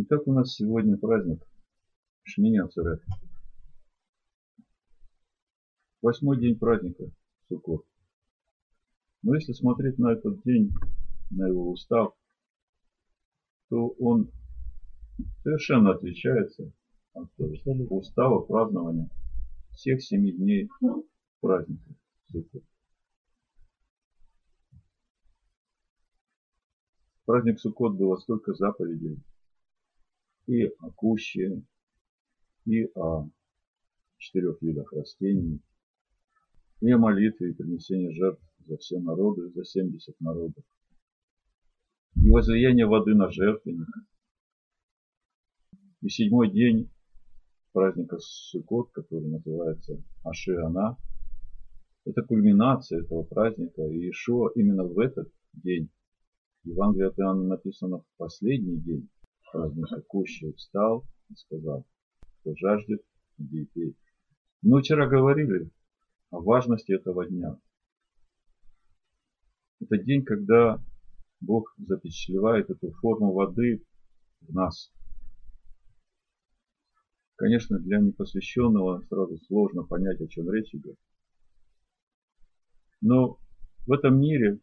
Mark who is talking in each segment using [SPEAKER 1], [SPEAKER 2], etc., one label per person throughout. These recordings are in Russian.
[SPEAKER 1] Итак, у нас сегодня праздник Шмини Ацерет. Восьмой день праздника Суккот. Но если смотреть на этот день, на его устав, то он совершенно отличается от устава празднования всех семи дней праздника Суккот. Праздник Суккот было столько заповедей, и о куще, и о четырех видах растений, и о молитве и принесении жертв за все народы, за 70 народов, и возлияние воды на жертвенник. И седьмой день праздника Суккот, который называется Ашиана, это кульминация этого праздника. И Ишуа именно в этот день, в Евангелии от Иоанна написано в последний день, праздника Кущи встал и сказал, кто жаждет, иди пей. Мы вчера говорили о важности этого дня. Это день, когда Бог запечатлевает эту форму воды в нас. Конечно, для непосвященного сразу сложно понять, о чем речь идет. Но в этом мире,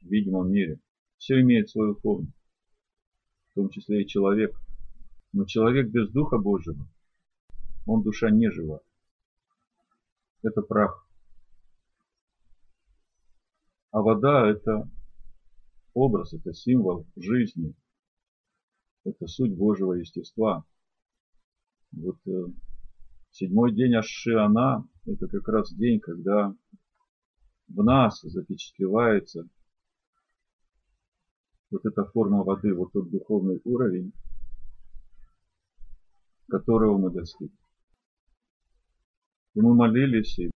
[SPEAKER 1] в видимом мире, все имеет свою форму в том числе и человек. Но человек без Духа Божьего, он душа не жива. Это прах. А вода это образ, это символ жизни. Это суть Божьего естества. Вот э, седьмой день Ашиана, это как раз день, когда в нас запечатлевается вот эта форма воды, вот тот духовный уровень, которого мы достигли. И мы молились, и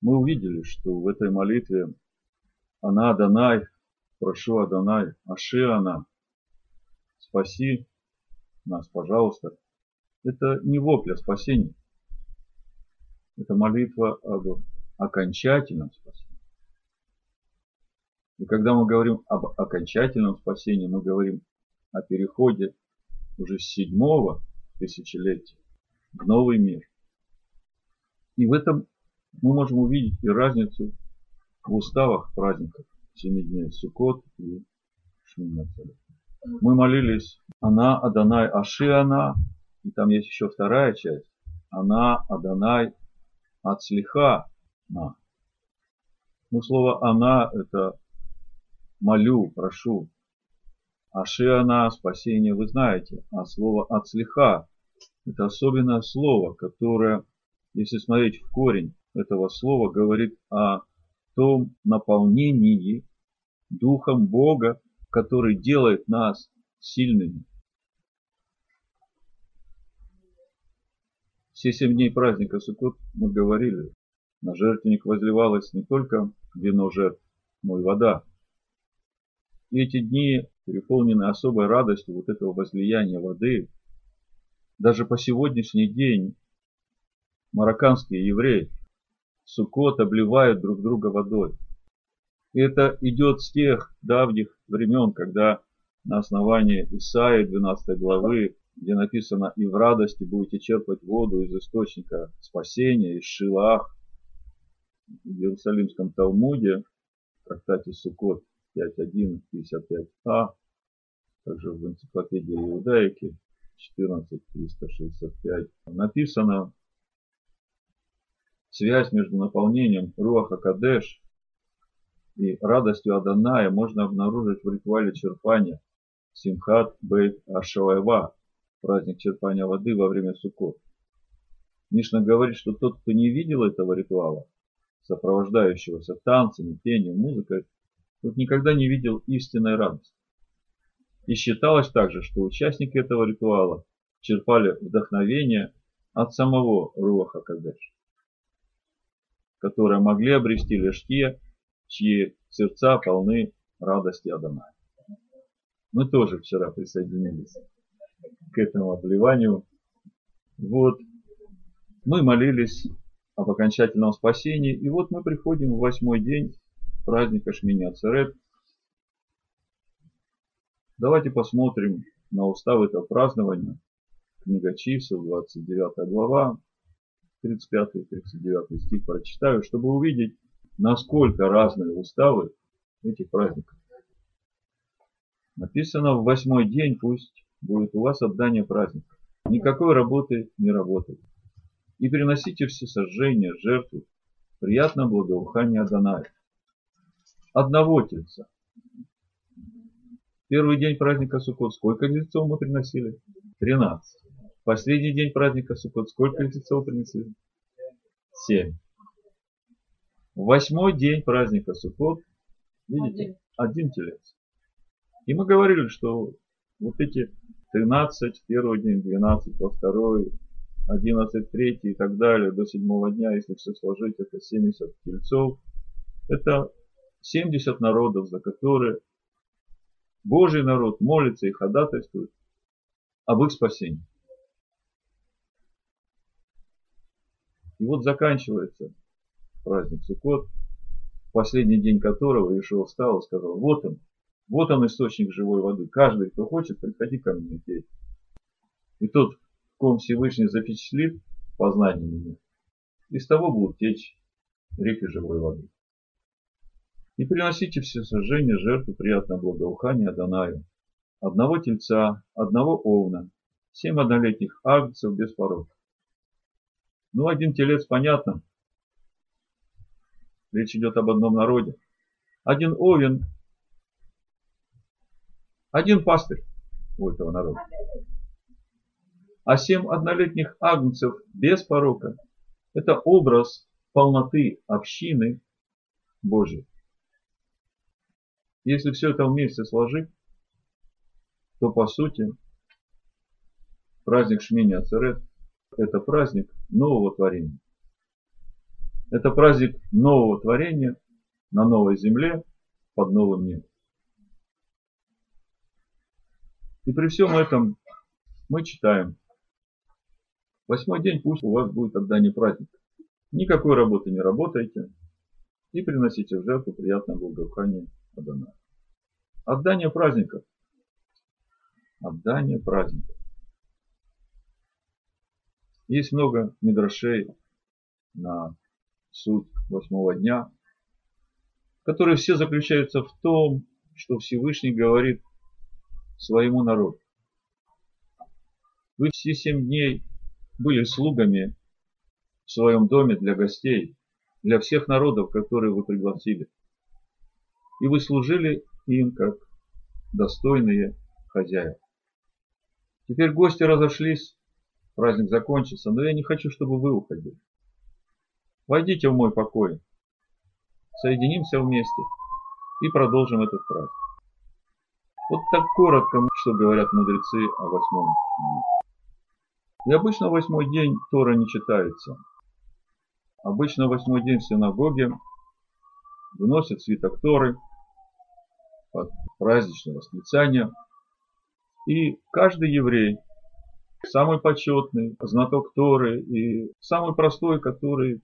[SPEAKER 1] мы увидели, что в этой молитве она Адонай, прошу Адонай, Аши она, спаси нас, пожалуйста. Это не вопль о спасении. Это молитва об окончательном спасении. И когда мы говорим об окончательном спасении, мы говорим о переходе уже с седьмого тысячелетия в новый мир. И в этом мы можем увидеть и разницу в уставах праздников семи дней Суккот и Шминацель. Мы молились Она, Адонай, Аши Она, и там есть еще вторая часть. Она, Адонай, Ацлиха, На. Ну, слово Она это молю, прошу. Ашиана, спасение вы знаете, а слово ацлиха – это особенное слово, которое, если смотреть в корень этого слова, говорит о том наполнении Духом Бога, который делает нас сильными. Все семь дней праздника Суккот мы говорили, на жертвенник возливалось не только вино жертв, но и вода. И эти дни переполнены особой радостью вот этого возлияния воды. Даже по сегодняшний день марокканские евреи Суккот обливают друг друга водой. И это идет с тех давних времен, когда на основании Исаии 12 главы, где написано «И в радости будете черпать воду из источника спасения, из Шилах», в Иерусалимском Талмуде, в трактате Суккот, 5.1.55а, также в энциклопедии Иудаики 14.365 написано связь между наполнением Руаха Кадеш и радостью Аданая можно обнаружить в ритуале черпания Симхат Бейт Ашавайва, праздник черпания воды во время Суккот. Мишна говорит, что тот, кто не видел этого ритуала, сопровождающегося танцами, пением, музыкой, тот никогда не видел истинной радости. И считалось также, что участники этого ритуала черпали вдохновение от самого Руаха Кадеш, которые могли обрести лишь те, чьи сердца полны радости Адоная. Мы тоже вчера присоединились к этому обливанию. Вот, мы молились об окончательном спасении, и вот мы приходим в восьмой день праздника Шмини Ацерет. Давайте посмотрим на устав этого празднования. Книга чисел, 29 глава, 35-39 стих прочитаю, чтобы увидеть, насколько разные уставы этих праздников. Написано в восьмой день пусть будет у вас отдание праздника. Никакой работы не работает. И приносите все сожжения, жертву, приятное благоухание Адоная. Одного тельца. Первый день праздника Суккот сколько тельцов мы приносили? 13. Последний день праздника Суккот сколько тельцов принесли? 7. Восьмой день праздника Суккот, видите, один телец. И мы говорили, что вот эти 13 первый день, 12 во второй, 11 третий и так далее, до седьмого дня, если все сложить, это 70 тельцов. Это 70 народов, за которые Божий народ молится и ходатайствует об их спасении. И вот заканчивается праздник Суккот, последний день которого Ишуа встал и сказал, вот он, вот он источник живой воды. Каждый, кто хочет, приходи ко мне пей. И тот, в ком Всевышний запечатлит познание меня, из того будут течь реки живой воды. И приносите все сожжения, жертву, приятное благоухание Адонаю. Одного тельца, одного овна, семь однолетних агнцев без порога. Ну, один телец, понятно. Речь идет об одном народе. Один овен, один пастырь у этого народа. А семь однолетних агнцев без порока – это образ полноты общины Божьей. Если все это вместе сложить, то по сути праздник Шмини Ацерет – это праздник нового творения. Это праздник нового творения на новой земле под новым небом. И при всем этом мы читаем. Восьмой день пусть у вас будет тогда не праздник. Никакой работы не работайте и приносите в жертву приятное благоухание Адона. Отдание праздников. Отдание праздников. Есть много мидрашей на суть восьмого дня, которые все заключаются в том, что Всевышний говорит своему народу. Вы все семь дней были слугами в своем доме для гостей, для всех народов, которые вы пригласили. И вы служили им как достойные хозяева. Теперь гости разошлись, праздник закончится, но я не хочу, чтобы вы уходили. Войдите в мой покой, соединимся вместе и продолжим этот праздник. Вот так коротко, что говорят мудрецы о восьмом дне. И обычно восьмой день Тора не читается. Обычно восьмой день в синагоге выносят свиток Торы, от праздничного восклицания. И каждый еврей, самый почетный, знаток Торы и самый простой, который,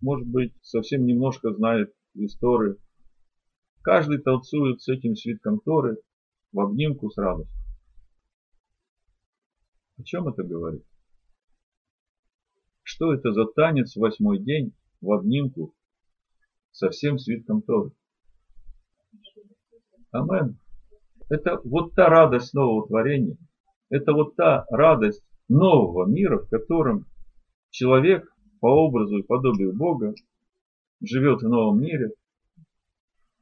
[SPEAKER 1] может быть, совсем немножко знает истории, каждый танцует с этим свитком Торы в обнимку с радостью. О чем это говорит? Что это за танец в восьмой день в обнимку со всем свитком Торы? Амен. Это вот та радость нового творения. Это вот та радость нового мира, в котором человек по образу и подобию Бога живет в новом мире.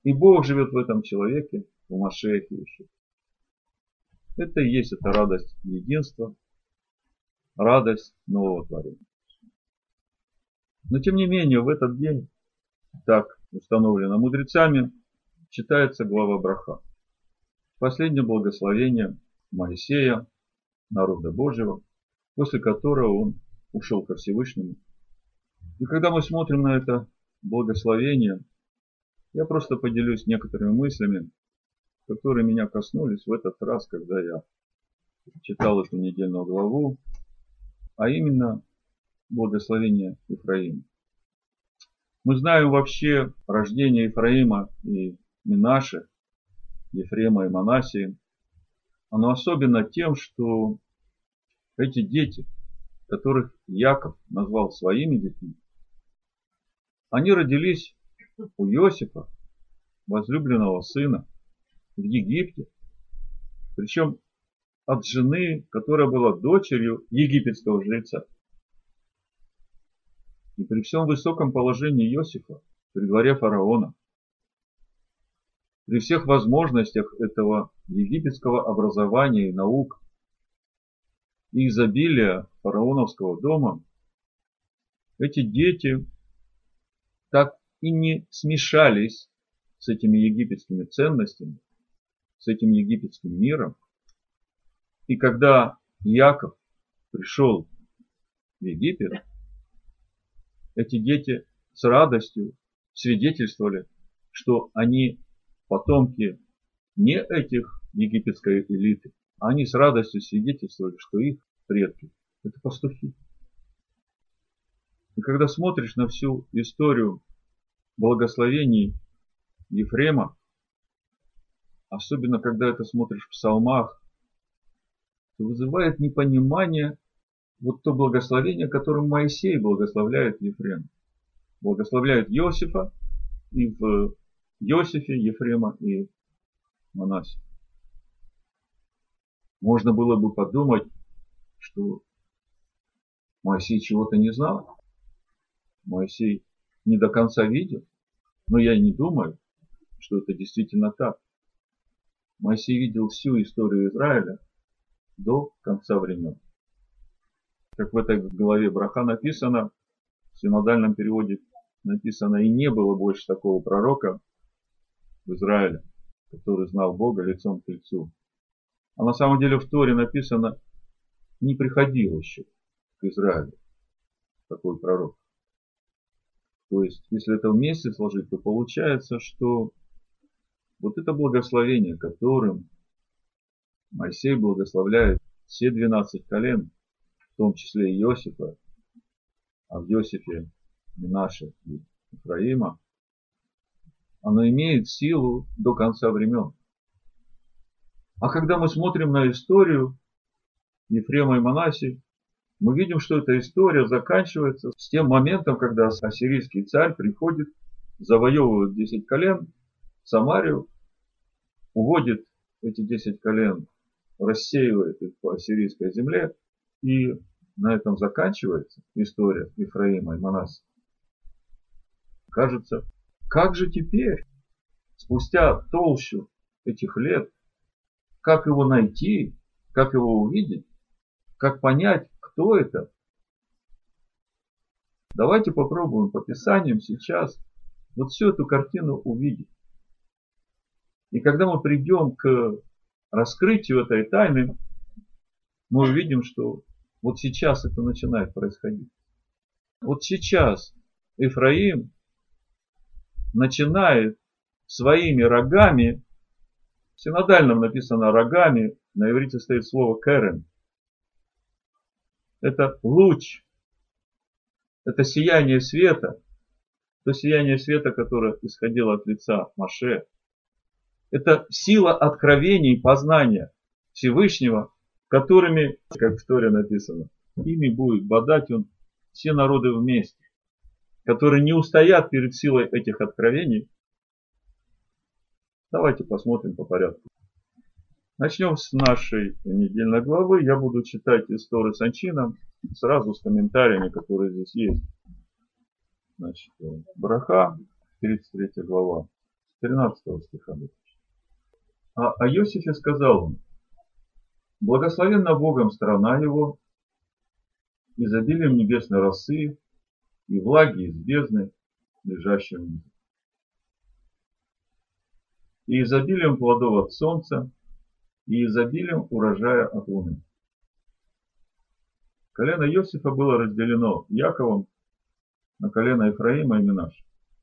[SPEAKER 1] И Бог живет в этом человеке, в Машехе еще. Это и есть эта радость единства, радость нового творения. Но тем не менее, в этот день, так установлено мудрецами, читается глава Браха. Последнее благословение Моисея, народа Божьего, после которого он ушел ко Всевышнему. И когда мы смотрим на это благословение, я просто поделюсь некоторыми мыслями, которые меня коснулись в этот раз, когда я читал эту недельную главу, а именно благословение Ефраима. Мы знаем вообще рождение Ефраима и Минаши, Ефрема и Манасии. оно особенно тем, что эти дети, которых Яков назвал своими детьми, они родились у Иосифа, возлюбленного сына, в Египте, причем от жены, которая была дочерью египетского жреца. И при всем высоком положении Иосифа при дворе фараона, при всех возможностях этого египетского образования и наук и изобилия фараоновского дома, эти дети так и не смешались с этими египетскими ценностями, с этим египетским миром. И когда Яков пришел в Египет, эти дети с радостью свидетельствовали, что они потомки не этих египетской элиты, они с радостью свидетельствовали, что их предки – это пастухи. И когда смотришь на всю историю благословений Ефрема, особенно когда это смотришь в псалмах, то вызывает непонимание вот то благословение, которым Моисей благословляет Ефрема. Благословляет Иосифа и в Иосифе, Ефрема и Манасе. Можно было бы подумать, что Моисей чего-то не знал. Моисей не до конца видел. Но я не думаю, что это действительно так. Моисей видел всю историю Израиля до конца времен. Как в этой главе Браха написано, в синодальном переводе написано, и не было больше такого пророка в Израиле, который знал Бога лицом к лицу. А на самом деле в Торе написано, не приходил еще к Израилю такой пророк. То есть, если это вместе сложить, то получается, что вот это благословение, которым Моисей благословляет все 12 колен, в том числе и Иосифа, а в Иосифе Минаше и Ифраима, оно имеет силу до конца времен. А когда мы смотрим на историю Ефрема и Манаси, мы видим, что эта история заканчивается с тем моментом, когда ассирийский царь приходит, завоевывает 10 колен, Самарию, уводит эти 10 колен, рассеивает их по ассирийской земле, и на этом заканчивается история Ефраима и Манаси. Кажется, как же теперь, спустя толщу этих лет, как его найти, как его увидеть, как понять, кто это? Давайте попробуем по Писаниям сейчас вот всю эту картину увидеть. И когда мы придем к раскрытию этой тайны, мы увидим, что вот сейчас это начинает происходить. Вот сейчас Ефраим начинает своими рогами, в синодальном написано рогами, на иврите стоит слово керен, это луч, это сияние света, то сияние света, которое исходило от лица Маше. Это сила откровений, познания Всевышнего, которыми, как в Торе написано, ими будет бодать он все народы вместе, которые не устоят перед силой этих откровений. Давайте посмотрим по порядку. Начнем с нашей недельной главы. Я буду читать историю Санчина сразу с комментариями, которые здесь есть. Значит, Браха, 33 глава, 13 стиха. А о Иосифе сказал он, благословенна Богом страна его, изобилием небесной росы и влаги из бездны, лежащей внизу. И изобилием плодов от солнца, и изобилием урожая от луны. Колено Иосифа было разделено Яковом на колено Ефраима и Минаш,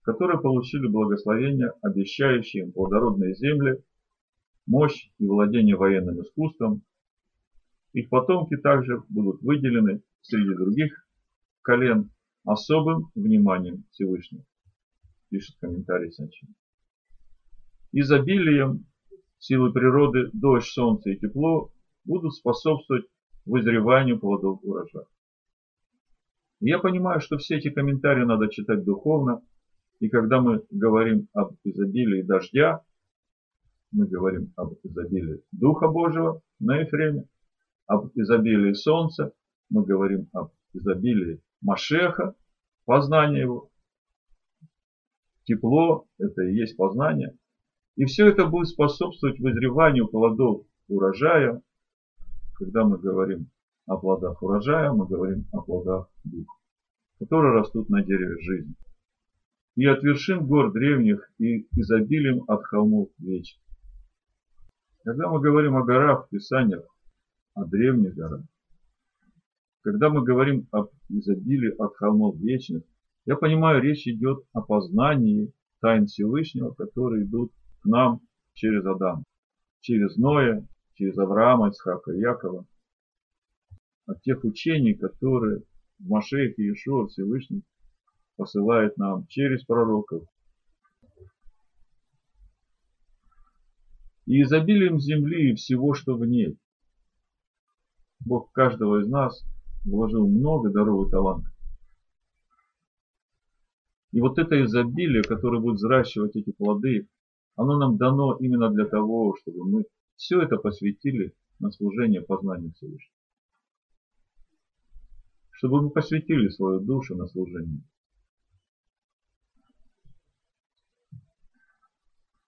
[SPEAKER 1] которые получили благословение, обещающие им плодородные земли, мощь и владение военным искусством. Их потомки также будут выделены среди других колен особым вниманием Всевышнего, пишет комментарий Санчин. Изобилием силы природы, дождь, солнце и тепло будут способствовать вызреванию плодов урожая. Я понимаю, что все эти комментарии надо читать духовно, и когда мы говорим об изобилии дождя, мы говорим об изобилии Духа Божьего на Ефреме, об изобилии солнца, мы говорим об изобилии Машеха, познания его. Тепло – это и есть познание. И все это будет способствовать вызреванию плодов урожая. Когда мы говорим о плодах урожая, мы говорим о плодах духа, которые растут на дереве жизни. И от вершин гор древних и изобилием от холмов вечных. Когда мы говорим о горах в Писаниях, о древних горах, когда мы говорим об изобилии от холмов вечных, я понимаю, речь идет о познании тайн Всевышнего, которые идут к нам через Адама, через Ноя, через Авраама, Исхака и Якова, от тех учений, которые в Машеях и Иешуа Всевышний посылает нам через пророков. И изобилием земли и всего, что в ней. Бог каждого из нас вложил много даров и талантов. И вот это изобилие, которое будет взращивать эти плоды, оно нам дано именно для того, чтобы мы все это посвятили на служение познанию Всевышнего. Чтобы мы посвятили свою душу на служение.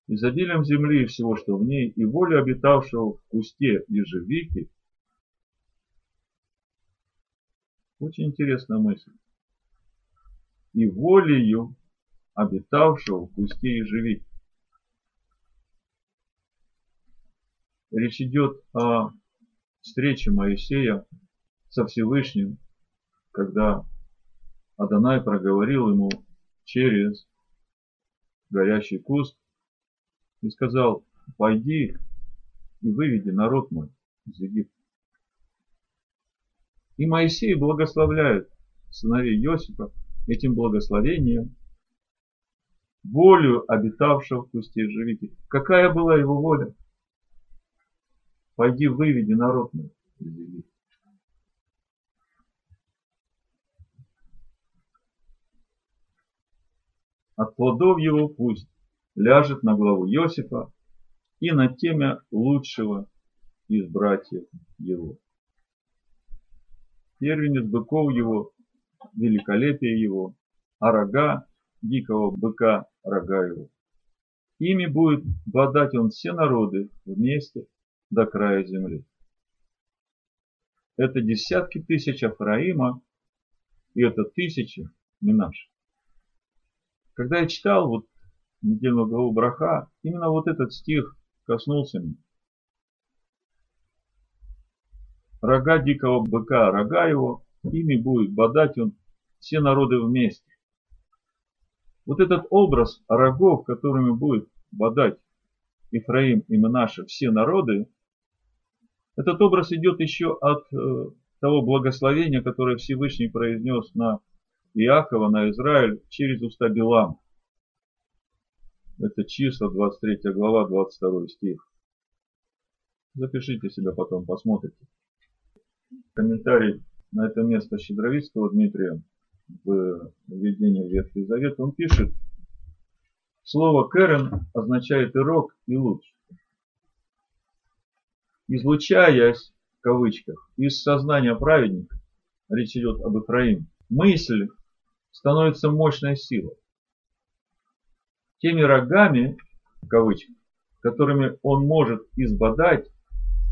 [SPEAKER 1] Изобилием земли и всего, что в ней, и волю обитавшего в кусте ежевики. Очень интересная мысль. И волею обитавшего в кусте ежевики. Речь идет о встрече Моисея со Всевышним, когда Адонай проговорил ему через горящий куст и сказал, пойди и выведи народ мой из Египта. И Моисей благословляет сыновей Иосифа этим благословением волю обитавшего в кусте ежевики. Какая была его воля? Пойди выведи народ из Египта. От плодов его пусть ляжет на главу Иосифа и на темя лучшего из братьев его. Первенец быков его, великолепие его, а рога дикого быка рога его. Ими будет бодать он все народы вместе до края земли. Это десятки тысяч Афраима, и это тысячи Минаш. Когда я читал вот недельную главу Браха, именно вот этот стих коснулся меня. Рога дикого быка, рога его, ими будет бодать он все народы вместе. Вот этот образ рогов, которыми будет бодать Ифраим и Менаша все народы, этот образ идет еще от э, того благословения, которое Всевышний произнес на Иакова, на Израиль через уста Билама. Это числа, 23 глава, 22 стих. Запишите себя потом, посмотрите. Комментарий на это место Щедровицкого Дмитрия в введении в Ветхий Завет, он пишет, слово «керен» означает и рок, и луч излучаясь, в кавычках, из сознания праведника, речь идет об Ифраиме, мысль становится мощной силой. Теми рогами, в кавычках, которыми он может избодать,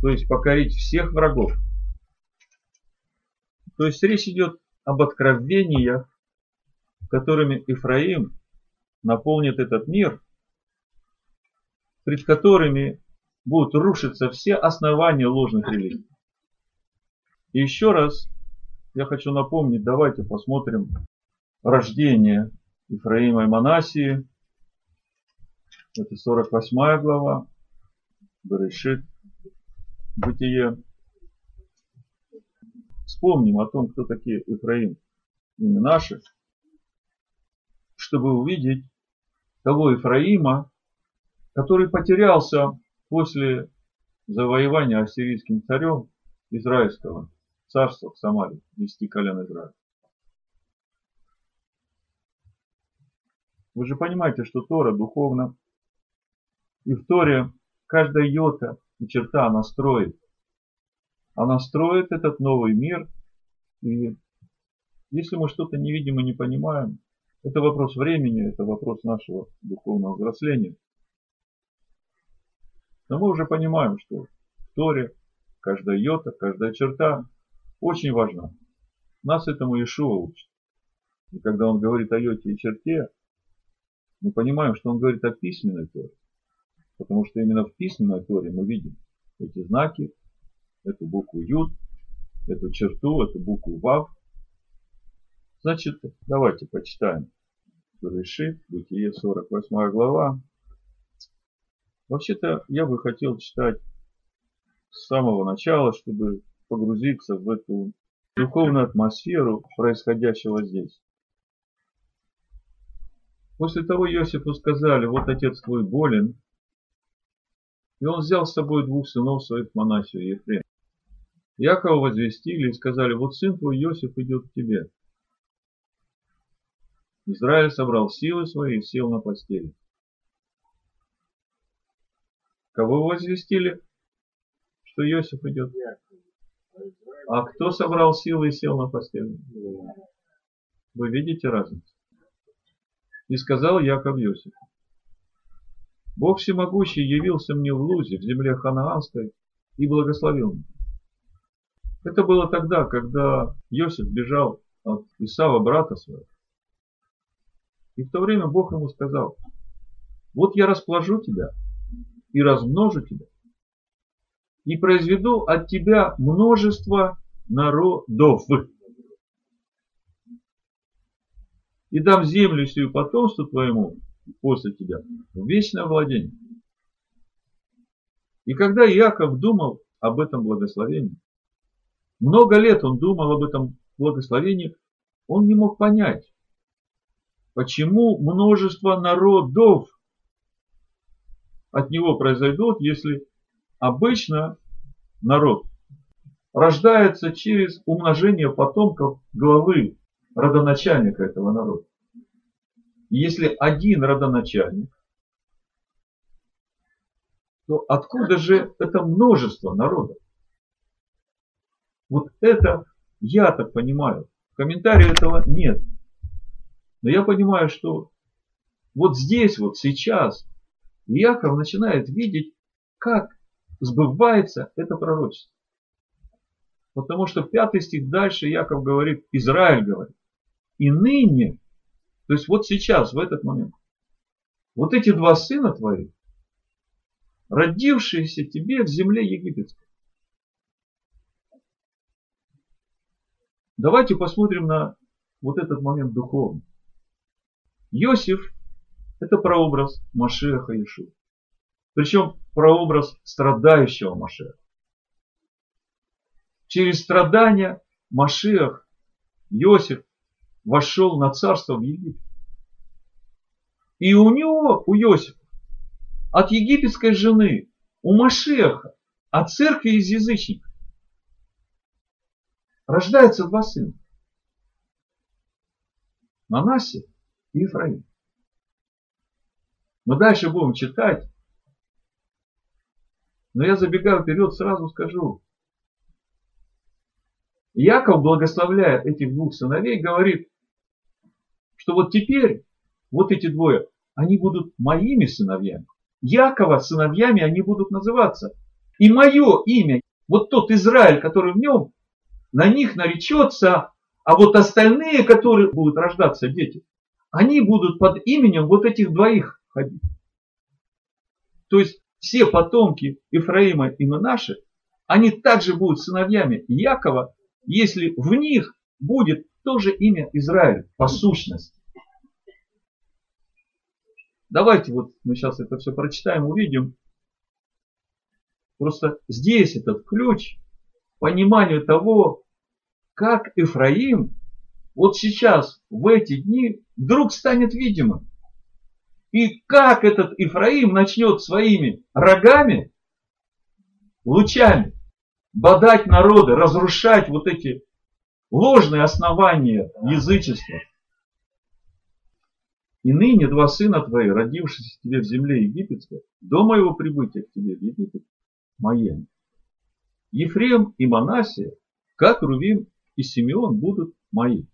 [SPEAKER 1] то есть покорить всех врагов. То есть речь идет об откровениях, которыми Ифраим наполнит этот мир, пред которыми будут рушиться все основания ложных религий. И еще раз я хочу напомнить, давайте посмотрим рождение Ифраима и Манасии. Это 48 глава, Берешит, Бытие. Вспомним о том, кто такие Ифраим и Минаши, чтобы увидеть того Ифраима, который потерялся после завоевания ассирийским царем израильского царства в Самаре, десяти колен Израиля. Вы же понимаете, что Тора духовно. И в Торе каждая йота и черта она строит. Она строит этот новый мир. И если мы что-то не видим и не понимаем, это вопрос времени, это вопрос нашего духовного взросления. Но мы уже понимаем, что в Торе каждая йота, каждая черта очень важна. Нас этому Ишуа учит. И когда он говорит о йоте и черте, мы понимаем, что он говорит о письменной Торе. Потому что именно в письменной Торе мы видим эти знаки, эту букву Юд, эту черту, эту букву Вав. Значит, давайте почитаем Решит, Бытие, 48 глава. Вообще-то я бы хотел читать с самого начала, чтобы погрузиться в эту духовную атмосферу происходящего здесь. После того Иосифу сказали, вот отец твой болен, и он взял с собой двух сынов своих Манасию и Ефрем. Якова возвестили и сказали, вот сын твой Иосиф идет к тебе. Израиль собрал силы свои и сел на постели. Кого возвестили, что Иосиф идет? А кто собрал силы и сел на постели? Вы видите разницу? И сказал Яков Иосиф. Бог всемогущий явился мне в Лузе, в земле Ханаанской, и благословил меня. Это было тогда, когда Иосиф бежал от Исава, брата своего. И в то время Бог ему сказал, вот я расположу тебя и размножу тебя, и произведу от тебя множество народов. И дам землю сию потомству твоему после тебя в вечное владение. И когда Яков думал об этом благословении, много лет он думал об этом благословении, он не мог понять, почему множество народов от него произойдут, если обычно народ рождается через умножение потомков главы родоначальника этого народа. Если один родоначальник, то откуда же это множество народов? Вот это я так понимаю. В комментарии этого нет. Но я понимаю, что вот здесь, вот сейчас, Яков начинает видеть, как сбывается это пророчество. Потому что пятый стих дальше Яков говорит, Израиль говорит. И ныне то есть вот сейчас, в этот момент, вот эти два сына твои, родившиеся тебе в земле египетской. Давайте посмотрим на вот этот момент духовный. Иосиф – это прообраз Машеха Иешуа. Причем прообраз страдающего Машеха. Через страдания Машех, Иосиф вошел на царство в Египет. И у него, у Иосифа, от египетской жены, у Машеха, от церкви из язычников, рождается два сына. Манасе и Ефраим. Мы дальше будем читать. Но я забегаю вперед, сразу скажу. Яков, благословляя этих двух сыновей, говорит, что вот теперь вот эти двое, они будут моими сыновьями. Якова сыновьями они будут называться. И мое имя, вот тот Израиль, который в нем, на них наречется, а вот остальные, которые будут рождаться дети, они будут под именем вот этих двоих ходить. То есть все потомки Ифраима и Манаши, они также будут сыновьями Якова, если в них будет тоже имя Израиль по сущности. Давайте вот мы сейчас это все прочитаем, увидим. Просто здесь этот ключ пониманию того, как Ифраим вот сейчас, в эти дни, вдруг станет видимым. И как этот Ифраим начнет своими рогами лучами, бодать народы, разрушать вот эти ложные основания язычества. И ныне два сына твои, родившиеся тебе в земле египетской, до моего прибытия к тебе в Египет, мои Ефрем и Манасия, как Рувим и Симеон будут мои.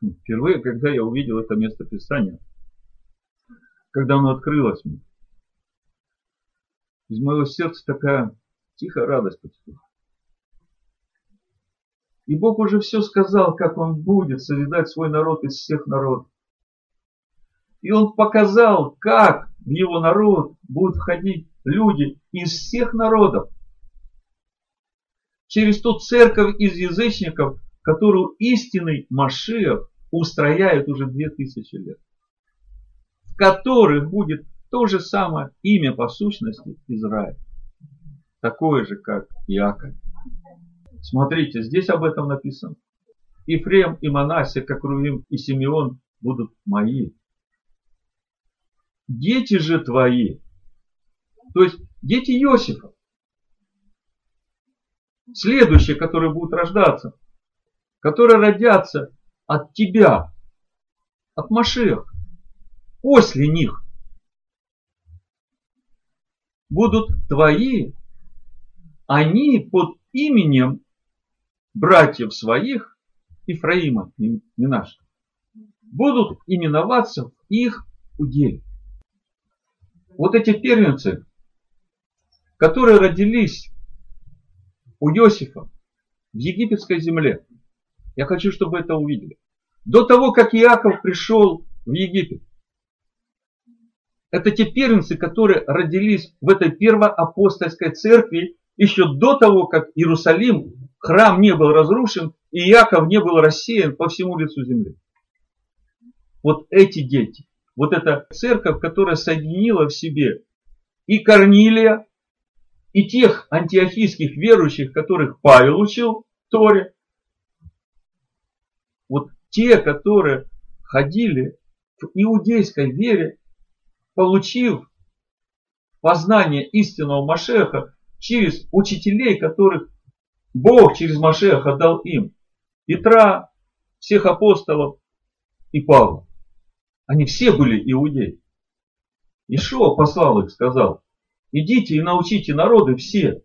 [SPEAKER 1] Впервые, когда я увидел это место Писания, когда оно открылось мне, из моего сердца такая тихая радость потекла. И Бог уже все сказал, как Он будет созидать свой народ из всех народов. И Он показал, как в Его народ будут входить люди из всех народов. Через ту церковь из язычников, которую истинный Машиах устрояет уже две тысячи лет. В которых будет то же самое имя по сущности Израиль. Такое же, как Иаков. Смотрите, здесь об этом написано. Ифрем и Манасия, как Рувим и Симеон будут мои. Дети же твои, то есть дети Иосифа, следующие, которые будут рождаться, которые родятся от тебя, от Машех, после них, будут твои, они под именем братьев своих, Ифраима, не, не наш, будут именоваться их уделе. Вот эти первенцы, которые родились у Иосифа в египетской земле, я хочу, чтобы это увидели. До того, как Иаков пришел в Египет, это те первенцы, которые родились в этой первоапостольской церкви еще до того, как Иерусалим храм не был разрушен, и Иаков не был рассеян по всему лицу земли. Вот эти дети, вот эта церковь, которая соединила в себе и Корнилия, и тех антиохийских верующих, которых Павел учил в Торе, вот те, которые ходили в иудейской вере, получив познание истинного Машеха через учителей, которых Бог через Машеха дал им Петра, всех апостолов и Павла. Они все были иудеи. Ишуа послал их, сказал, идите и научите народы все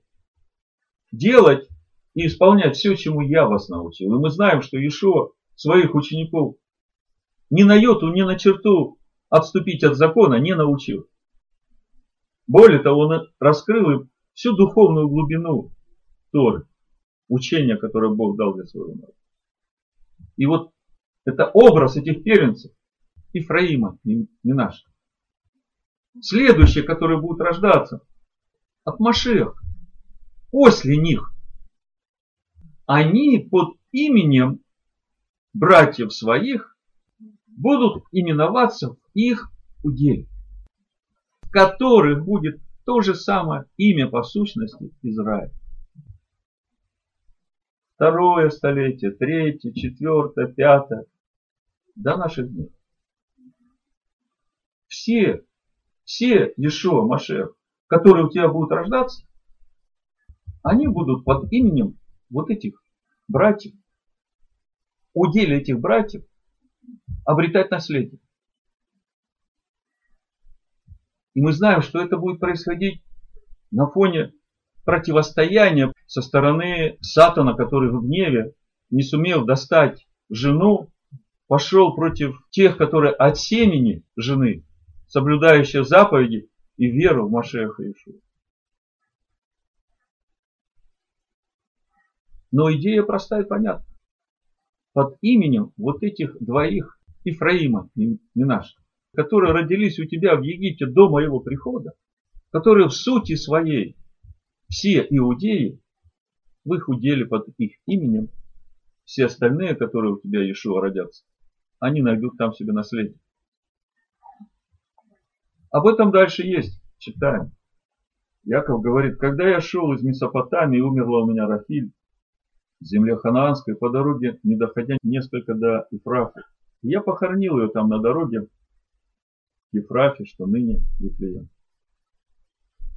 [SPEAKER 1] делать и исполнять все, чему я вас научил. И мы знаем, что Ишуа своих учеников ни на йоту, ни на черту отступить от закона не научил. Более того, он раскрыл им всю духовную глубину Торы учение, которое Бог дал для своего народа. И вот это образ этих первенцев Ифраима, не наш. Следующие, которые будут рождаться от Машех, после них, они под именем братьев своих будут именоваться в их уделе, в которых будет то же самое имя по сущности Израиль второе столетие, третье, четвертое, пятое, до наших дней. Все, все Ешуа, Машех, которые у тебя будут рождаться, они будут под именем вот этих братьев. Уделе этих братьев обретать наследие. И мы знаем, что это будет происходить на фоне противостояние со стороны Сатана, который в гневе не сумел достать жену, пошел против тех, которые от семени жены, соблюдающие заповеди и веру в Машеха Иешуа. Но идея простая и понятна. Под именем вот этих двоих Ифраима, не, наш, которые родились у тебя в Египте до моего прихода, которые в сути своей все иудеи, в их уделе под их именем, все остальные, которые у тебя Иешуа родятся, они найдут там себе наследие. Об этом дальше есть, читаем. Яков говорит, когда я шел из Месопотамии, умерла у меня Рахиль, в земле ханаанской, по дороге, не доходя несколько до Ифрафы. Я похоронил ее там на дороге, в Ефрафе, что ныне Вифлеем.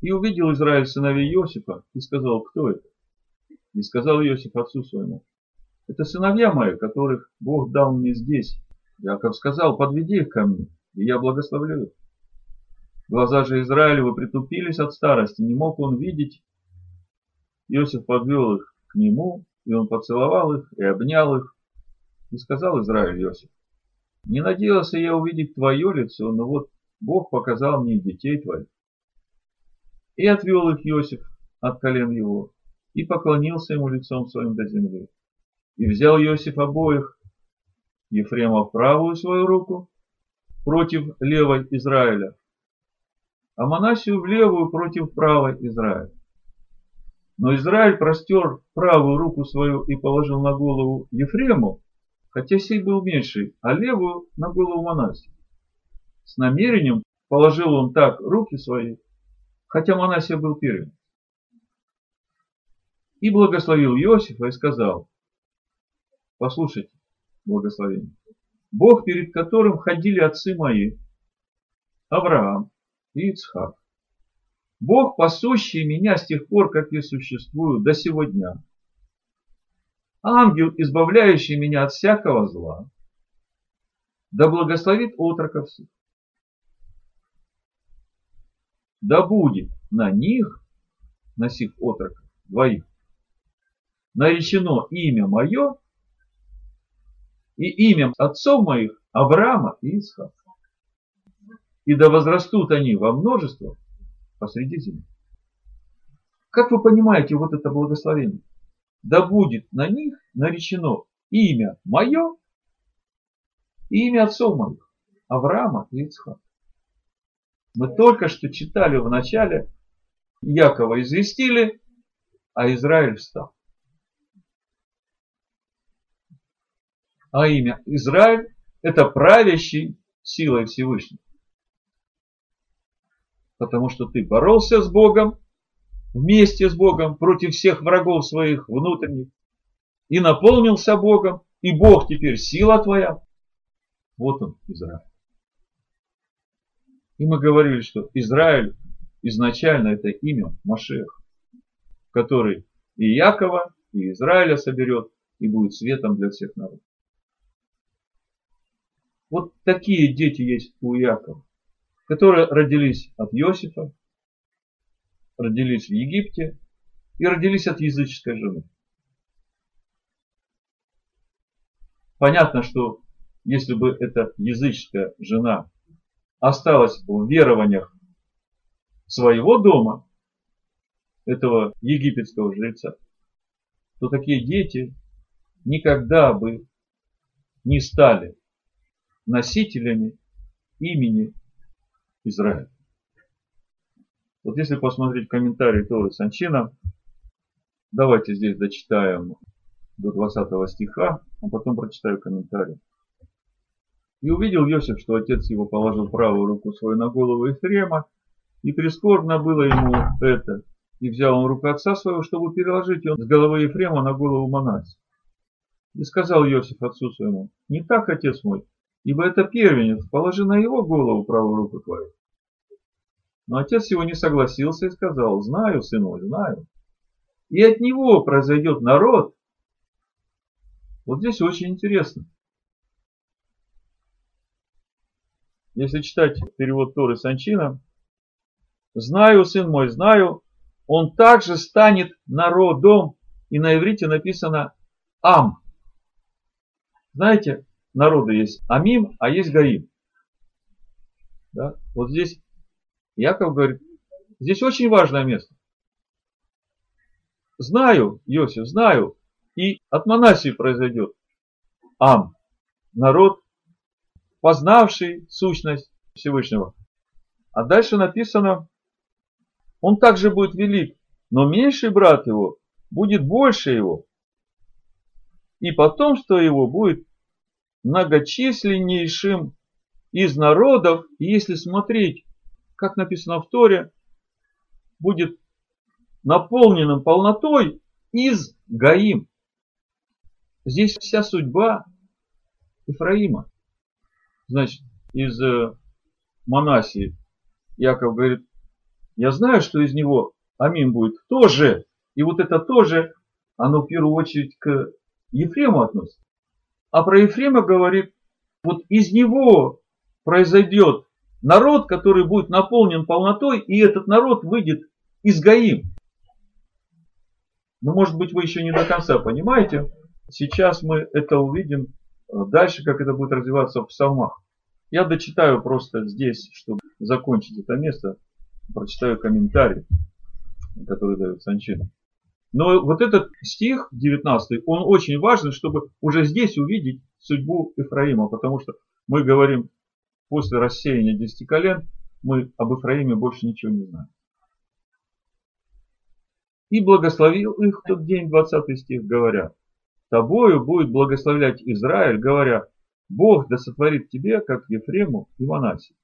[SPEAKER 1] И увидел Израиль сыновей Иосифа и сказал, кто это? И сказал Иосиф отцу своему, это сыновья мои, которых Бог дал мне здесь. Яков сказал, подведи их ко мне, и я благословлю их. Глаза же Израилева притупились от старости, не мог он видеть. Иосиф подвел их к нему, и он поцеловал их и обнял их. И сказал Израиль Иосиф, не надеялся я увидеть твое лицо, но вот Бог показал мне детей твоих. И отвел их Иосиф от колен его, и поклонился ему лицом своим до земли. И взял Иосиф обоих, Ефрема в правую свою руку, против левой Израиля, а Манасию в левую против правой Израиля. Но Израиль простер правую руку свою и положил на голову Ефрему, хотя сей был меньший, а левую на голову Манасия. С намерением положил он так руки свои, хотя Манасия был первым. И благословил Иосифа и сказал, послушайте, благословение, Бог, перед которым ходили отцы мои, Авраам, и Ицхак. Бог, пасущий меня с тех пор, как я существую, до сего дня. Ангел, избавляющий меня от всякого зла. Да благословит отроков всех. Да будет на них, на сих отроков, двоих, наречено имя мое и имя отцов моих Авраама и Исхака и да возрастут они во множество посреди земли. Как вы понимаете вот это благословение? Да будет на них наречено имя мое и имя отцов моих, Авраама и Ицхака. Мы только что читали в начале, Якова известили, а Израиль встал. А имя Израиль – это правящий силой Всевышнего потому что ты боролся с Богом, вместе с Богом, против всех врагов своих внутренних, и наполнился Богом, и Бог теперь сила твоя. Вот он, Израиль. И мы говорили, что Израиль изначально это имя Машех, который и Якова, и Израиля соберет, и будет светом для всех народов. Вот такие дети есть у Якова которые родились от Иосифа, родились в Египте и родились от языческой жены. Понятно, что если бы эта языческая жена осталась в верованиях своего дома, этого египетского жреца, то такие дети никогда бы не стали носителями имени Израиль. Вот если посмотреть комментарий Торы Санчина, давайте здесь дочитаем до 20 стиха, а потом прочитаю комментарий. И увидел Иосиф, что отец его положил правую руку свою на голову Ефрема, и прискорбно было ему это. И взял он руку отца своего, чтобы переложить его с головы Ефрема на голову Манасе. И сказал Иосиф отцу своему, не так, отец мой, ибо это первенец, положи на его голову правую руку твою. Но отец его не согласился и сказал, знаю, сын мой, знаю. И от него произойдет народ. Вот здесь очень интересно. Если читать перевод Торы Санчина, знаю, сын мой, знаю, он также станет народом. И на иврите написано Ам. Знаете, народы есть Амим, а есть Гаим. Да? Вот здесь Яков говорит, здесь очень важное место. Знаю, Иосиф, знаю, и от Манасии произойдет Ам, народ, познавший сущность Всевышнего. А дальше написано, он также будет велик, но меньший брат его будет больше его. И потом, что его будет многочисленнейшим из народов, если смотреть как написано в Торе, будет наполненным полнотой из Гаим. Здесь вся судьба Ифраима. Значит, из э, Манасии Яков говорит, я знаю, что из него Амин будет тоже. И вот это тоже, оно в первую очередь к Ефрему относится. А про Ефрема говорит, вот из него произойдет народ, который будет наполнен полнотой, и этот народ выйдет из Гаим. Но может быть вы еще не до конца понимаете. Сейчас мы это увидим э, дальше, как это будет развиваться в псалмах. Я дочитаю просто здесь, чтобы закончить это место, прочитаю комментарий, который дает Санчин. Но вот этот стих 19, он очень важен, чтобы уже здесь увидеть судьбу Ефраима, потому что мы говорим, после рассеяния десяти колен, мы об Ефраиме больше ничего не знаем. И благословил их в тот день, 20 стих, говоря, тобою будет благословлять Израиль, говоря, Бог да сотворит тебе, как Ефрему и Манасе.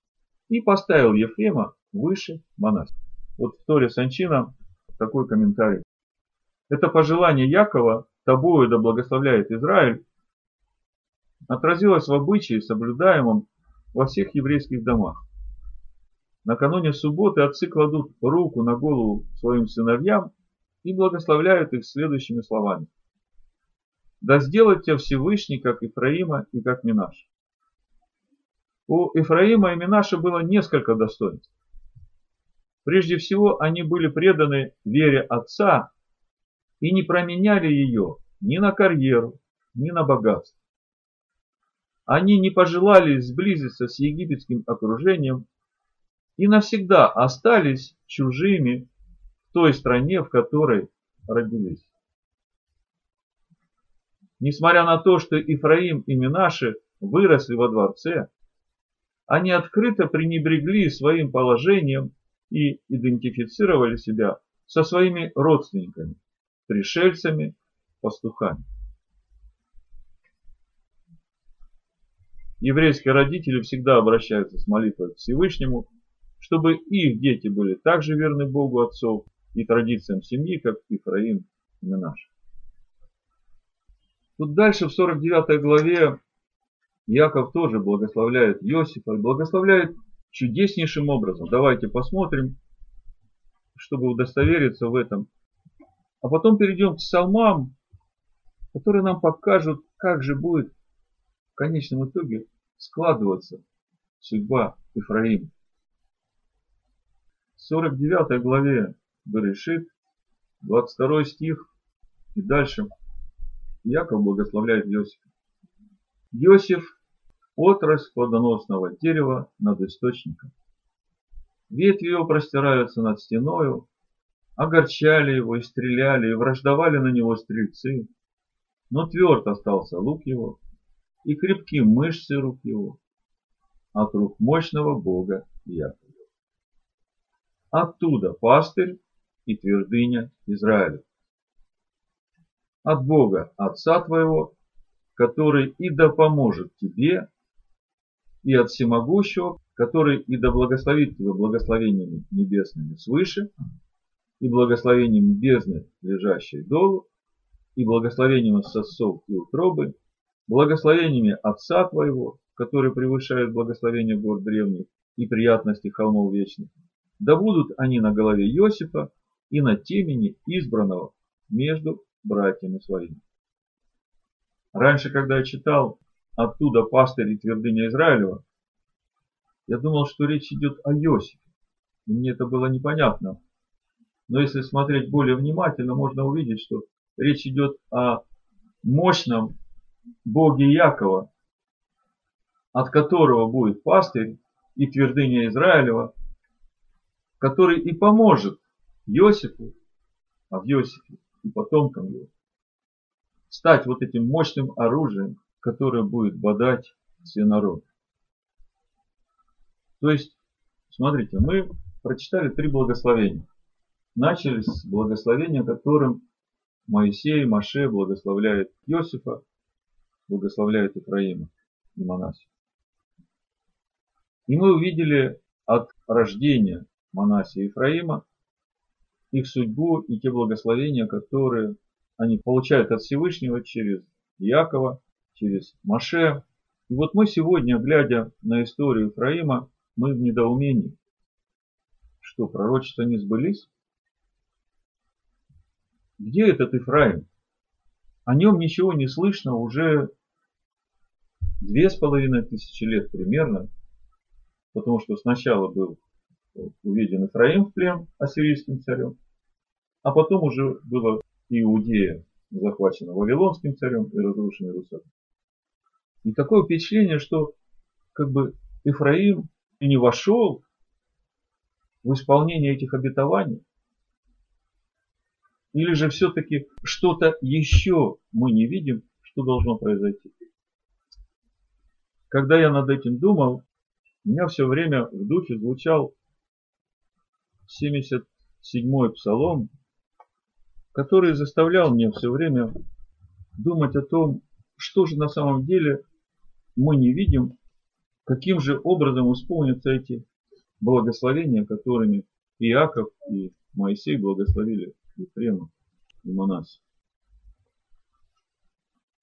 [SPEAKER 1] И поставил Ефрема выше Манасе. Вот в Торе Санчина такой комментарий. Это пожелание Якова, тобою да благословляет Израиль, отразилось в обычае, соблюдаемом во всех еврейских домах. Накануне субботы отцы кладут руку на голову своим сыновьям и благословляют их следующими словами. Да сделает тебя Всевышний, как Ифраима и как Минаш. У Ифраима и Минаша было несколько достоинств. Прежде всего, они были преданы вере отца и не променяли ее ни на карьеру, ни на богатство. Они не пожелали сблизиться с египетским окружением и навсегда остались чужими в той стране, в которой родились. Несмотря на то, что Ифраим и Минаши выросли во дворце, они открыто пренебрегли своим положением и идентифицировали себя со своими родственниками, пришельцами, пастухами. Еврейские родители всегда обращаются с молитвой к Всевышнему, чтобы их дети были также верны Богу отцов и традициям семьи, как Ифраим и Минаш. Тут дальше в 49 главе Яков тоже благословляет Иосифа, благословляет чудеснейшим образом. Давайте посмотрим, чтобы удостовериться в этом. А потом перейдем к псалмам, которые нам покажут, как же будет в конечном итоге складываться судьба Ифраима. В 49 главе Берешит, 22 стих и дальше – Яков благословляет Иосифа. Иосиф – отрасль плодоносного дерева над источником. Ветви его простираются над стеною, огорчали его и стреляли, и враждовали на него стрельцы. Но тверд остался лук его, и крепки мышцы рук его, от рук мощного Бога Якова. Оттуда пастырь и твердыня Израиля от Бога Отца твоего, который и да поможет тебе, и от Всемогущего, который и да благословит тебя благословениями небесными свыше, и благословением бездны, лежащей долу, и благословением сосов и утробы, благословениями Отца твоего, который превышает благословение гор древних и приятности холмов вечных. Да будут они на голове Иосифа и на темени избранного между братьями своими. Раньше, когда я читал оттуда пастырь и твердыня Израилева, я думал, что речь идет о Иосифе. И мне это было непонятно. Но если смотреть более внимательно, можно увидеть, что речь идет о мощном Боге Якова, от которого будет пастырь и твердыня Израилева, который и поможет Иосифу, а в Иосифе и потомкам его, стать вот этим мощным оружием, которое будет бодать все народы. То есть, смотрите, мы прочитали три благословения. Начали с благословения, которым Моисей, Маше благословляет Иосифа, благословляет Ифраима и Манасию. И мы увидели от рождения Манасия и Ифраима их судьбу и те благословения, которые они получают от Всевышнего через Якова, через Маше. И вот мы сегодня, глядя на историю Ифраима, мы в недоумении, что, пророчества не сбылись? Где этот Ифраим? О нем ничего не слышно уже две с половиной тысячи лет примерно, потому что сначала был уведен Ифраим в плен ассирийским царем, а потом уже была Иудея захвачена Вавилонским царем и разрушена Иерусалим. И такое впечатление, что как бы Ифраим не вошел в исполнение этих обетований, или же все-таки что-то еще мы не видим, что должно произойти. Когда я над этим думал, у меня все время в духе звучал 77-й псалом, который заставлял меня все время думать о том, что же на самом деле мы не видим, каким же образом исполнятся эти благословения, которыми Иаков и Моисей благословили Ефрема и Манаса.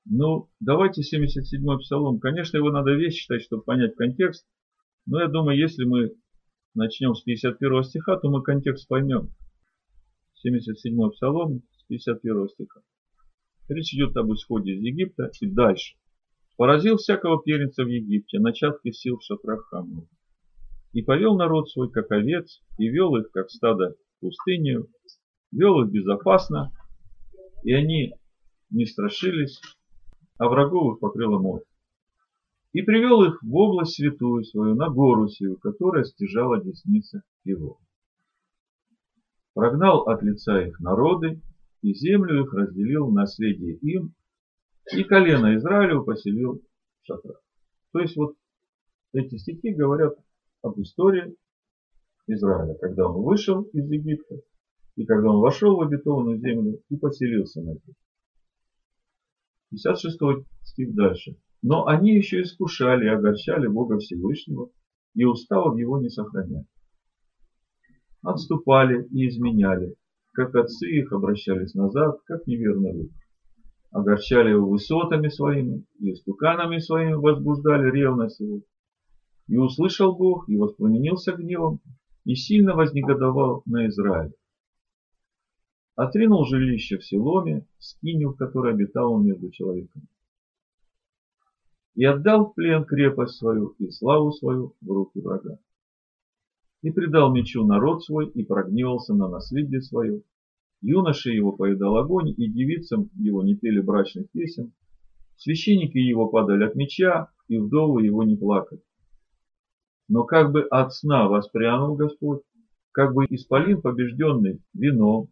[SPEAKER 1] Ну, давайте 77-й псалом. Конечно, его надо весь читать, чтобы понять контекст. Но я думаю, если мы начнем с 51 стиха, то мы контекст поймем. 77-й псалом с 51 стиха. Речь идет об исходе из Египта и дальше. Поразил всякого первенца в Египте, начатки сил в шатрах Хамова. И повел народ свой, как овец, и вел их, как стадо, в пустыню, вел их безопасно, и они не страшились, а врагов их покрыло море. И привел их в область святую свою, на гору сию, которая стяжала десница его. Прогнал от лица их народы, и землю их разделил в наследие им, и колено Израилю поселил в шатрах. То есть вот эти стихи говорят об истории Израиля, когда он вышел из Египта, и когда он вошел в обетованную землю и поселился на ней. 56 стих дальше. Но они еще искушали и огорчали Бога Всевышнего, и уставов его не сохраняли. Отступали и изменяли, как отцы их обращались назад, как неверный люд. Огорчали его высотами своими, и стуканами своими возбуждали ревность его. И услышал Бог, и воспламенился гневом, и сильно вознегодовал на Израиль отринул жилище в Силоме, скинью, в которой обитал он между человеками. И отдал в плен крепость свою и славу свою в руки врага. И предал мечу народ свой и прогневался на наследие свое. Юноши его поедал огонь, и девицам его не пели брачных песен. Священники его падали от меча, и вдовы его не плакали. Но как бы от сна воспрянул Господь, как бы исполин побежденный вином,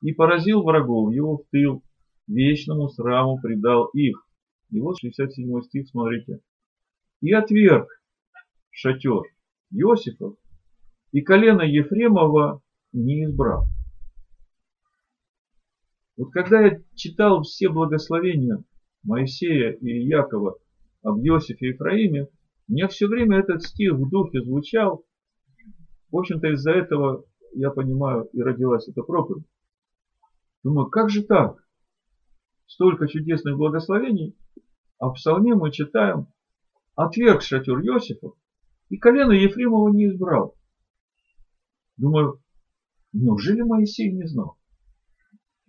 [SPEAKER 1] и поразил врагов его в тыл, вечному сраму предал их. И вот 67 стих, смотрите. И отверг шатер Иосифов, и колено Ефремова не избрал. Вот когда я читал все благословения Моисея и Якова об Иосифе и Ефраиме, мне все время этот стих в духе звучал. В общем-то, из-за этого, я понимаю, и родилась эта проповедь. Думаю, как же так? Столько чудесных благословений, а в псалме мы читаем «Отверг шатер Иосифа, и колено Ефремова не избрал». Думаю, неужели Моисей не знал?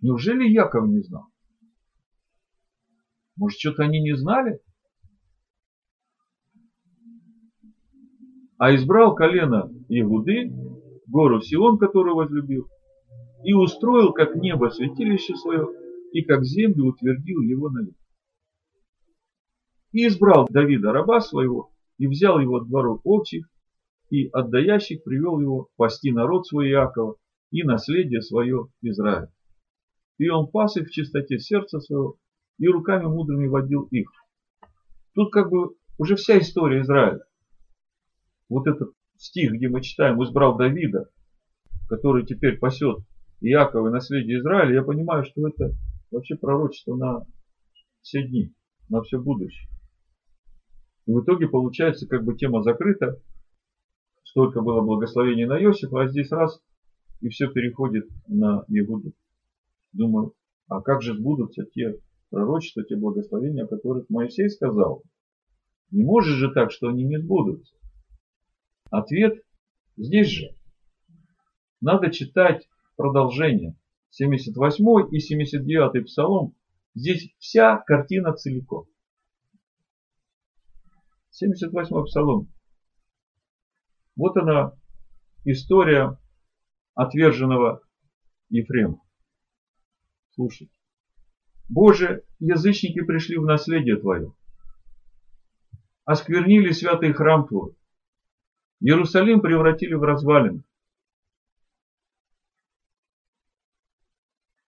[SPEAKER 1] Неужели Яков не знал? Может, что-то они не знали? А избрал колено Иуды, гору Сион, которую возлюбил, и устроил, как небо, святилище свое, и как землю утвердил его на. И избрал Давида раба своего, и взял его от дворов овчих, и отдаящих привел его пасти народ свой Иакова и наследие свое Израиль. И он пас их в чистоте сердца своего, и руками мудрыми водил их. Тут как бы уже вся история Израиля. Вот этот стих, где мы читаем, избрал Давида, который теперь пасет Иакова и наследие Израиля, я понимаю, что это вообще пророчество на все дни, на все будущее. И в итоге получается, как бы тема закрыта, столько было благословений на Иосифа, а здесь раз и все переходит на Егуду. Думаю, а как же сбудутся те пророчества, те благословения, о которых Моисей сказал? Не может же так, что они не сбудутся. Ответ здесь же. надо читать продолжение. 78 и 79 псалом. Здесь вся картина целиком. 78 псалом. Вот она, история отверженного Ефрема. Слушайте. Боже, язычники пришли в наследие Твое. Осквернили святый храм Твой. Иерусалим превратили в развалины.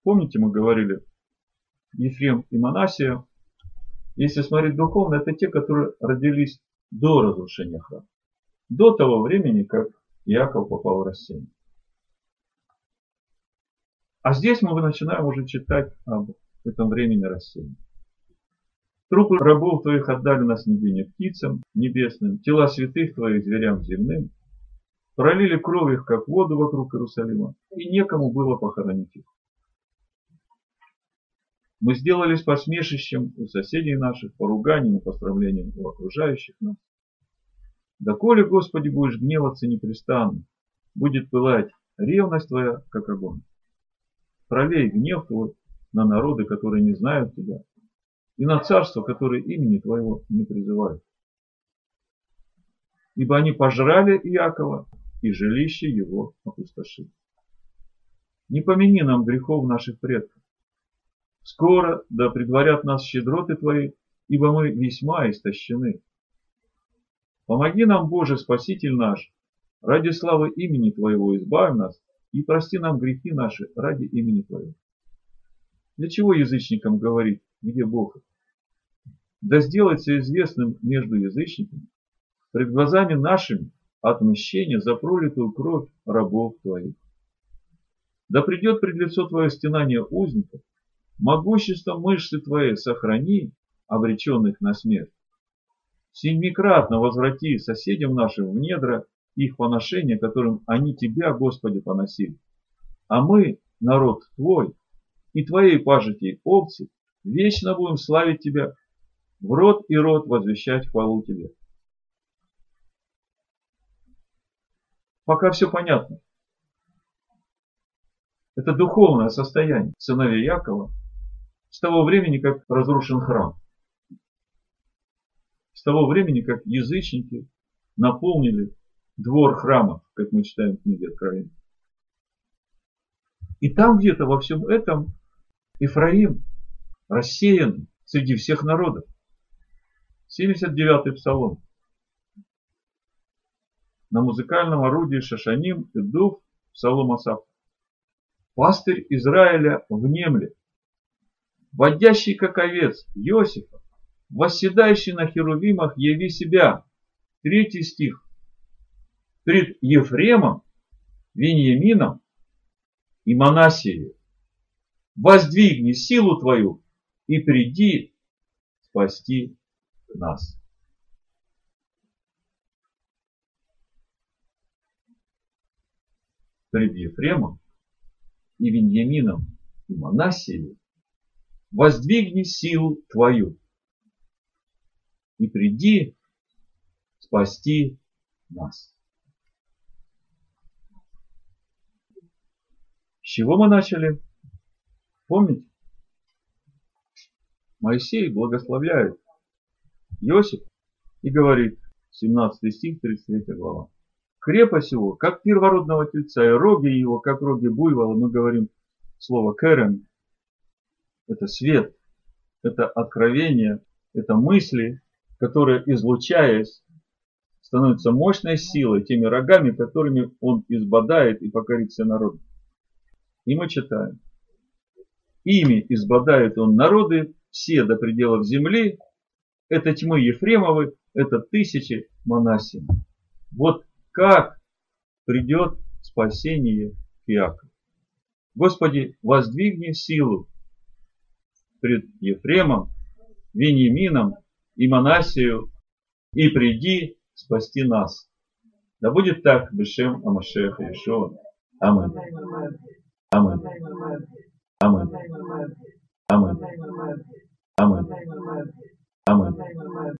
[SPEAKER 1] Помните, мы говорили, Ефрем и Манасия, если смотреть духовно, это те, которые родились до разрушения храма. До того времени, как Иаков попал в рассеяние. А здесь мы начинаем уже читать об этом времени рассеяния. Трупы рабов твоих отдали на снедение птицам небесным, тела святых твоих зверям земным. Пролили кровь их, как воду вокруг Иерусалима, и некому было похоронить их. Мы сделались посмешищем у соседей наших, поруганием и постравлением у окружающих нас. Коли, Господи, будешь гневаться непрестанно, будет пылать ревность Твоя, как огонь. Пролей гнев Твой на народы, которые не знают Тебя, и на царство, которые имени Твоего не призывают. Ибо они пожрали Иакова, и жилище его опустошили. Не помяни нам грехов наших предков. Скоро да предварят нас щедроты Твои, ибо мы весьма истощены. Помоги нам, Боже, Спаситель наш, ради славы имени Твоего избавь нас и прости нам грехи наши ради имени Твоего. Для чего язычникам говорить, где Бог? Да сделается известным между язычниками, пред глазами нашими, отмщение за пролитую кровь рабов Твоих. Да придет пред лицо Твое стенание узников, могущество мышцы Твоей сохрани, обреченных на смерть. Семикратно возврати соседям нашим в недра их поношения, которым они Тебя, Господи, поносили. А мы, народ Твой, и Твоей пажити овцы, вечно будем славить Тебя, в род и род возвещать хвалу Тебе. Пока все понятно. Это духовное состояние сыновей Якова с того времени, как разрушен храм. С того времени, как язычники наполнили двор храма, как мы читаем в книге Откровения. И там где-то во всем этом Ифраим рассеян среди всех народов. 79-й псалом. На музыкальном орудии Шашаним и Дув Псалом Асаф. Пастырь Израиля внемлет, водящий как овец Иосифа, восседающий на херувимах, яви себя. Третий стих. Пред Ефремом, Вениамином и Манасией. Воздвигни силу твою и приди спасти нас. Пред Ефремом и Веньямином и Манасией воздвигни силу твою и приди спасти нас. С чего мы начали? Помните? Моисей благословляет Иосиф и говорит, 17 стих, 33 глава. Крепость его, как первородного тельца, и роги его, как роги буйвола, мы говорим слово керен, это свет, это откровение, это мысли, которые, излучаясь, становятся мощной силой, теми рогами, которыми он избадает и покорит все народы. И мы читаем. Ими избадает он народы все до пределов земли. Это тьмы Ефремовы, это тысячи Манасим. Вот как придет спасение к Иакову. Господи, воздвигни силу пред Ефремом, Вениамином и Манасию, и приди спасти нас. Да будет так, Бешем Амашех Иешуа. Аминь. Аминь. Аминь. Аминь. Аминь. Аминь.